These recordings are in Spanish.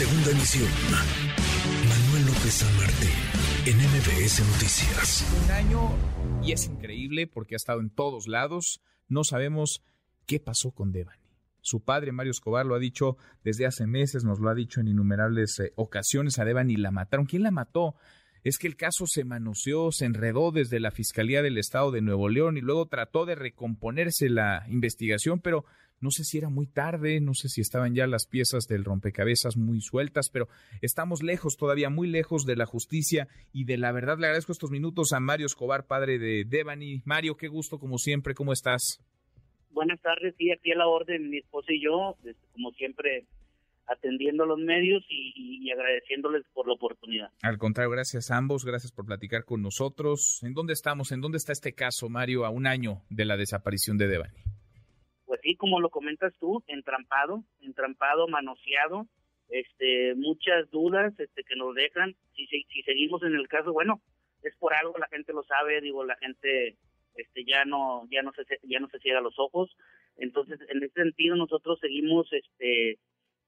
Segunda emisión. Manuel López San Martín, en MBS Noticias. Un año y es increíble porque ha estado en todos lados. No sabemos qué pasó con Devani. Su padre, Mario Escobar, lo ha dicho desde hace meses, nos lo ha dicho en innumerables eh, ocasiones. A Devani la mataron. ¿Quién la mató? es que el caso se manoseó, se enredó desde la Fiscalía del Estado de Nuevo León y luego trató de recomponerse la investigación, pero no sé si era muy tarde, no sé si estaban ya las piezas del rompecabezas muy sueltas, pero estamos lejos, todavía muy lejos de la justicia y de la verdad. Le agradezco estos minutos a Mario Escobar, padre de Devani. Mario, qué gusto como siempre, ¿cómo estás? Buenas tardes, sí, aquí a la orden, mi esposa y yo, este, como siempre, atendiendo a los medios y, agradeciéndoles por la oportunidad. Al contrario, gracias a ambos, gracias por platicar con nosotros. ¿En dónde estamos? ¿En dónde está este caso, Mario, a un año de la desaparición de Devani? Pues sí, como lo comentas tú, entrampado, entrampado, manoseado, este, muchas dudas este, que nos dejan. Si, si seguimos en el caso, bueno, es por algo, la gente lo sabe, digo, la gente este ya no ya no se ya no se cierra los ojos entonces en ese sentido nosotros seguimos este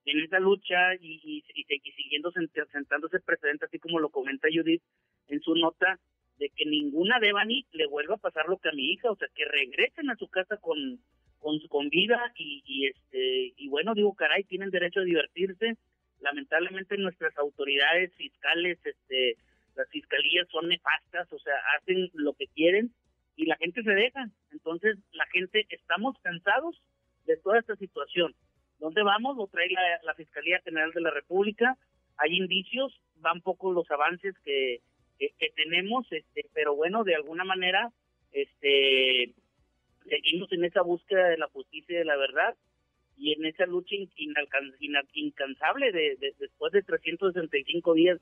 en esa lucha y, y, y, siguiendo sentándose precedente, así como lo comenta Judith en su nota, de que ninguna Devani le vuelva a pasar lo que a mi hija, o sea, que regresen a su casa con con, con vida y, y este y bueno, digo, caray, tienen derecho a divertirse. Lamentablemente nuestras autoridades fiscales, este las fiscalías son nefastas, o sea, hacen lo que quieren y la gente se deja. Entonces, la gente estamos cansados de toda esta situación ¿Dónde vamos? Lo trae la, Fiscalía General de la República. Hay indicios, van pocos los avances que, que, tenemos, este, pero bueno, de alguna manera, este, seguimos en esa búsqueda de la justicia y de la verdad y en esa lucha incansable de, después de 365 días.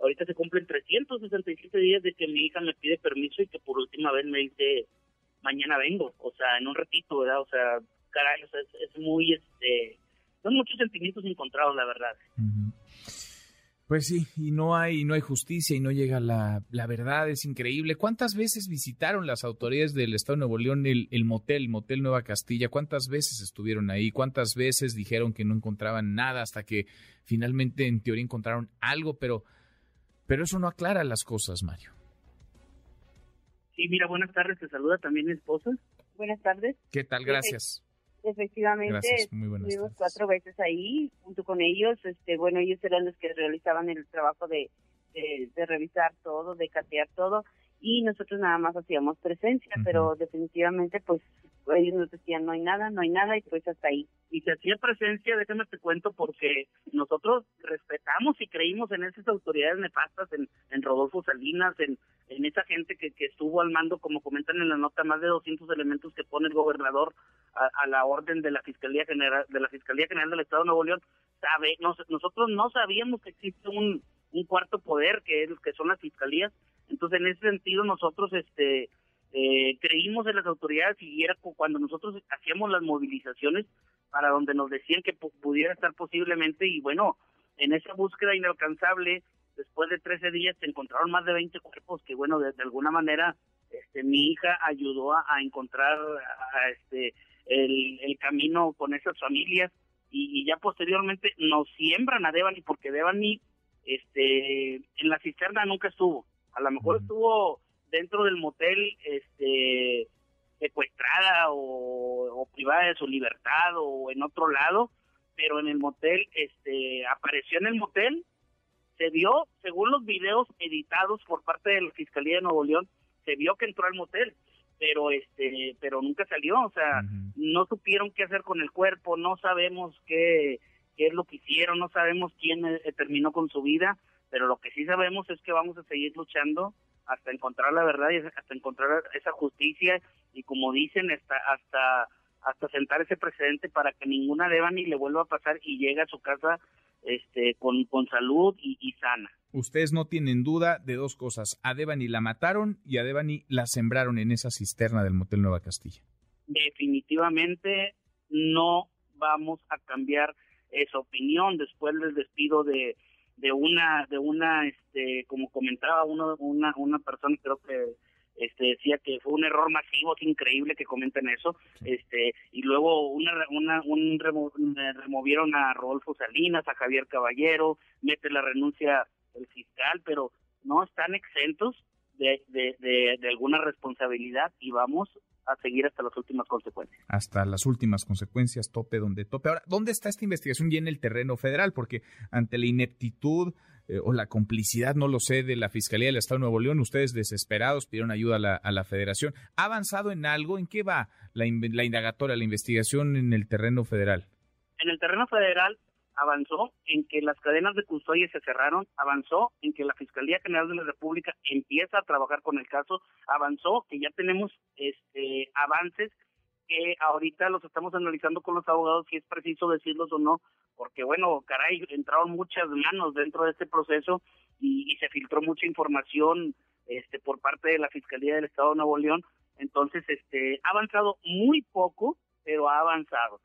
Ahorita se cumplen 367 días de que mi hija me pide permiso y que por última vez me dice mañana vengo, o sea, en un ratito, ¿verdad? O sea, caray, es, muy, este, son muchos sentimientos encontrados, la verdad. Pues sí, y no hay, no hay justicia y no llega la, la verdad, es increíble. ¿Cuántas veces visitaron las autoridades del Estado de Nuevo León el, el motel, Motel Nueva Castilla? ¿Cuántas veces estuvieron ahí? ¿Cuántas veces dijeron que no encontraban nada hasta que finalmente en teoría encontraron algo? Pero, pero eso no aclara las cosas, Mario. Sí, mira, buenas tardes, te saluda también mi esposa. Buenas tardes. ¿Qué tal? Gracias. Efectivamente, estuvimos cuatro veces ahí junto con ellos. Este, bueno, ellos eran los que realizaban el trabajo de, de, revisar todo, de catear todo, y nosotros nada más hacíamos presencia, pero definitivamente, pues ellos nos decían no hay nada, no hay nada, y pues hasta ahí. Y se hacía presencia, déjame te cuento, porque nosotros respetamos y creímos en esas autoridades nefastas, en, en Rodolfo Salinas, en, en esa gente que, que estuvo al mando, como comentan en la nota, más de 200 elementos que pone el gobernador a, la orden de la Fiscalía General de la Fiscalía General del Estado de Nuevo León. Sabe, nosotros no sabíamos que existe un, un cuarto poder que es que son las fiscalías. Entonces, en ese sentido nosotros este eh, creímos en las autoridades y era cuando nosotros hacíamos las movilizaciones para donde nos decían que pudiera estar posiblemente y bueno, en esa búsqueda inalcanzable después de 13 días se encontraron más de 20 cuerpos que bueno de, alguna manera este mi hija ayudó a, encontrar a, este el, el, camino con esas familias y, ya posteriormente nos siembran a Devani porque Devani este en la cisterna nunca estuvo. A lo mejor estuvo dentro del motel este secuestrada o, o privada de su libertad o en otro lado pero en el motel este apareció en el motel se vio, según los videos editados por parte de la Fiscalía de Nuevo León, se vio que entró al motel, pero este, pero nunca salió, o sea, no supieron qué hacer con el cuerpo, no sabemos qué, qué es lo que hicieron, no sabemos quién eh, terminó con su vida, pero lo que sí sabemos es que vamos a seguir luchando hasta encontrar la verdad y hasta encontrar esa justicia y como dicen hasta hasta hasta sentar ese precedente para que ninguna deba ni le vuelva a pasar y llegue a su casa este, con, con salud y, sana. Ustedes no tienen duda de dos cosas. A Devani la mataron y a Devani la sembraron en esa cisterna del Motel Nueva Castilla. Definitivamente no vamos a cambiar esa opinión después del despido de, de una, de una, este, como comentaba uno, una, una persona, creo que este decía que fue un error masivo, es increíble que comenten eso, este y luego una, una un removieron a Rodolfo Salinas, a Javier Caballero, mete la renuncia el fiscal, pero no están exentos de, de, de alguna responsabilidad y vamos a seguir hasta las últimas consecuencias. Hasta las últimas consecuencias, tope donde tope. Ahora, ¿dónde está esta investigación ya en el terreno federal? Porque ante la ineptitud eh, o la complicidad, no lo sé, de la Fiscalía del Estado de Nuevo León, ustedes desesperados pidieron ayuda a la, a la Federación. ¿Ha avanzado en algo? ¿En qué va la, la indagatoria, la investigación en el terreno federal? En el terreno federal avanzó en que las cadenas de custodia se cerraron, avanzó en que la Fiscalía General de la República empieza a trabajar con el caso, avanzó que ya tenemos este avances que ahorita los estamos analizando con los abogados si es preciso decirlos o no, porque bueno, caray, entraron muchas manos dentro de este proceso y, se filtró mucha información este por parte de la Fiscalía del Estado de Nuevo León, entonces este ha avanzado muy poco, pero ha avanzado.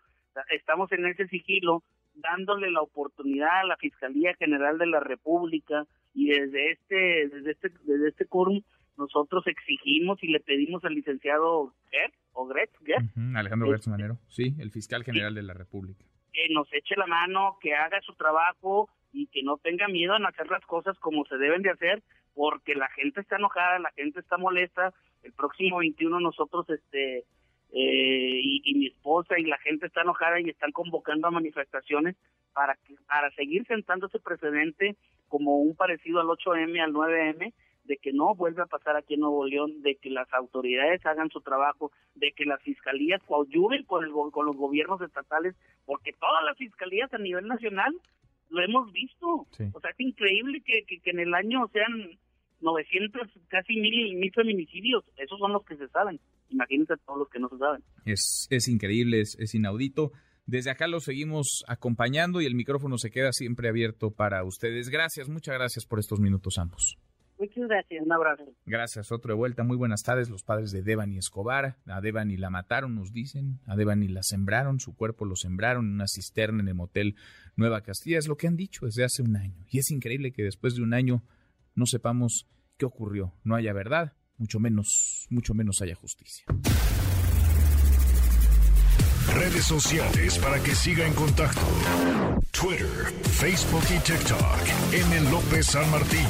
Estamos en ese sigilo dándole la oportunidad a la Fiscalía General de la República y desde este desde este desde este quórum nosotros exigimos y le pedimos al licenciado Gertz o Gretz, Alejandro Gertz Manero, sí, el fiscal general de la República. Que nos eche la mano, que haga su trabajo y que no tenga miedo en hacer las cosas como se deben de hacer, porque la gente está enojada, la gente está molesta. El próximo 21 nosotros este eh, y, mi esposa y la gente está enojada y están convocando a manifestaciones para para seguir sentando ese precedente como un parecido al 8M, al 9M, de que no vuelva a pasar aquí en Nuevo León, de que las autoridades hagan su trabajo, de que las fiscalías coadyuven con, el, con los gobiernos estatales, porque todas las fiscalías a nivel nacional lo hemos visto. O sea, es increíble que, que, que, en el año sean 900, casi mil, mil feminicidios. Esos son los que se saben imagínense todos los que no se saben. Es, es increíble, es, es inaudito. Desde acá lo seguimos acompañando y el micrófono se queda siempre abierto para ustedes. Gracias, muchas gracias por estos minutos ambos. Muchas gracias, un abrazo. Gracias, otro de vuelta. Muy buenas tardes, los padres de Devani Escobar. A Devani la mataron, nos dicen. A Devani la sembraron, su cuerpo lo sembraron en una cisterna en el motel Nueva Castilla. Es lo que han dicho desde hace un año. Y es increíble que después de un año no sepamos qué ocurrió. No haya verdad mucho menos, mucho menos haya justicia. Redes sociales para que siga en contacto: Twitter, Facebook y TikTok. M. López San Martín.